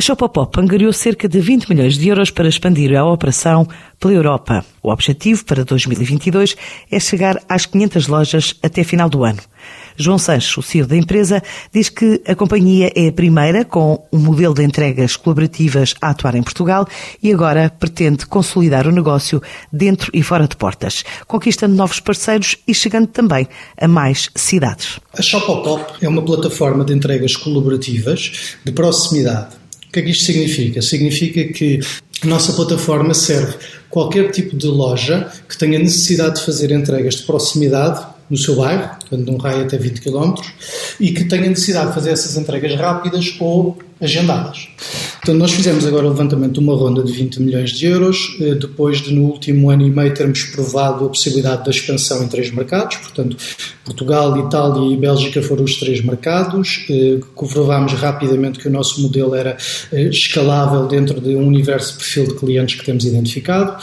A Shopopop angariou cerca de 20 milhões de euros para expandir a operação pela Europa. O objetivo para 2022 é chegar às 500 lojas até final do ano. João Sanches, o CEO da empresa, diz que a companhia é a primeira com um modelo de entregas colaborativas a atuar em Portugal e agora pretende consolidar o negócio dentro e fora de portas, conquistando novos parceiros e chegando também a mais cidades. A Shopopop é uma plataforma de entregas colaborativas de proximidade o que é que isto significa? Significa que a nossa plataforma serve qualquer tipo de loja que tenha necessidade de fazer entregas de proximidade no seu bairro, portanto, num raio até 20 km, e que tenha necessidade de fazer essas entregas rápidas ou agendadas. Então, nós fizemos agora o levantamento de uma ronda de 20 milhões de euros, eh, depois de no último ano e meio termos provado a possibilidade da expansão em três mercados, portanto, Portugal, Itália e Bélgica foram os três mercados. Eh, comprovámos rapidamente que o nosso modelo era eh, escalável dentro de um universo de perfil de clientes que temos identificado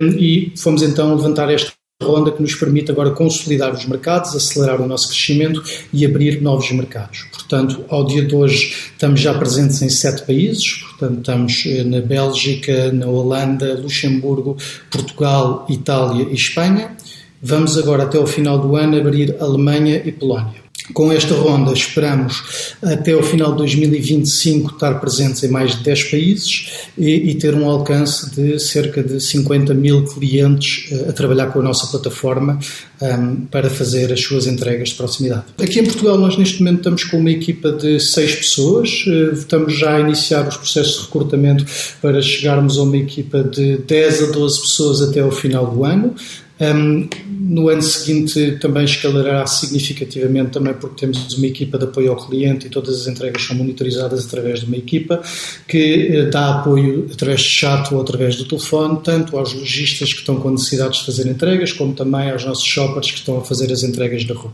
e fomos então levantar esta ronda que nos permite agora consolidar os mercados, acelerar o nosso crescimento e abrir novos mercados. Portanto, ao dia de hoje estamos já presentes em sete países, portanto estamos eh, na Bélgica, na Holanda, Luxemburgo, Portugal, Itália e Espanha. Vamos agora até o final do ano abrir Alemanha e Polónia. Com esta ronda, esperamos até o final de 2025 estar presentes em mais de 10 países e, e, ter um alcance de cerca de 50 mil clientes uh, a trabalhar com a nossa plataforma um, ehm, para fazer as suas entregas de proximidade. Aqui em Portugal, nós neste momento estamos com uma equipa de 6 pessoas, uh, estamos já a iniciar os processos de recrutamento para chegarmos a uma equipa de 10 a 12 pessoas até o final do ano. Um, no ano seguinte também escalará significativamente, também porque temos uma equipa de apoio ao cliente e todas as entregas são monitorizadas através de uma equipa que eh, dá apoio através de chat ou através do telefone, tanto aos lojistas que estão com necessidades de fazer entregas, como também aos nossos shoppers que estão a fazer as entregas da rua.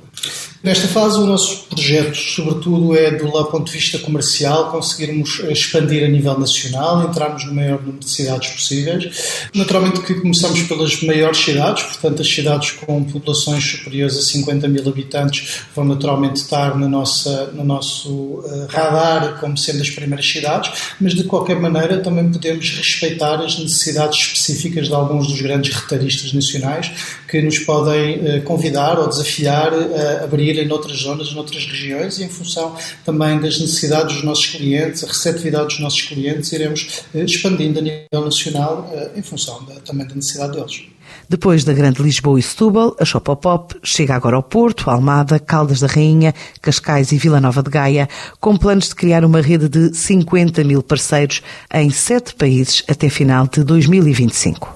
Nesta fase, o nosso projeto, sobretudo, é do ponto de vista comercial, conseguirmos expandir a nível nacional, entrarmos no maior número de cidades possíveis. Naturalmente que começamos pelas maiores cidades, portanto, as cidades com populações superiores a 50 mil habitantes vão naturalmente estar no, nossa, no nosso uh, radar como sendo as primeiras cidades, mas de qualquer maneira também podemos respeitar as necessidades específicas de alguns dos grandes retalhistas nacionais que nos podem uh, convidar ou desafiar a abrir em outras zonas, em outras regiões e em função também das necessidades dos nossos clientes, a receptividade dos nossos clientes, iremos eh, expandindo a nível nacional eh, em função da, também da necessidade deles. Depois da Grande Lisboa e Setúbal, a Shopopop chega agora ao Porto, Almada, Caldas da Rainha, Cascais e Vila Nova de Gaia, com planos de criar uma rede de 50 mil parceiros em sete países até final de 2025.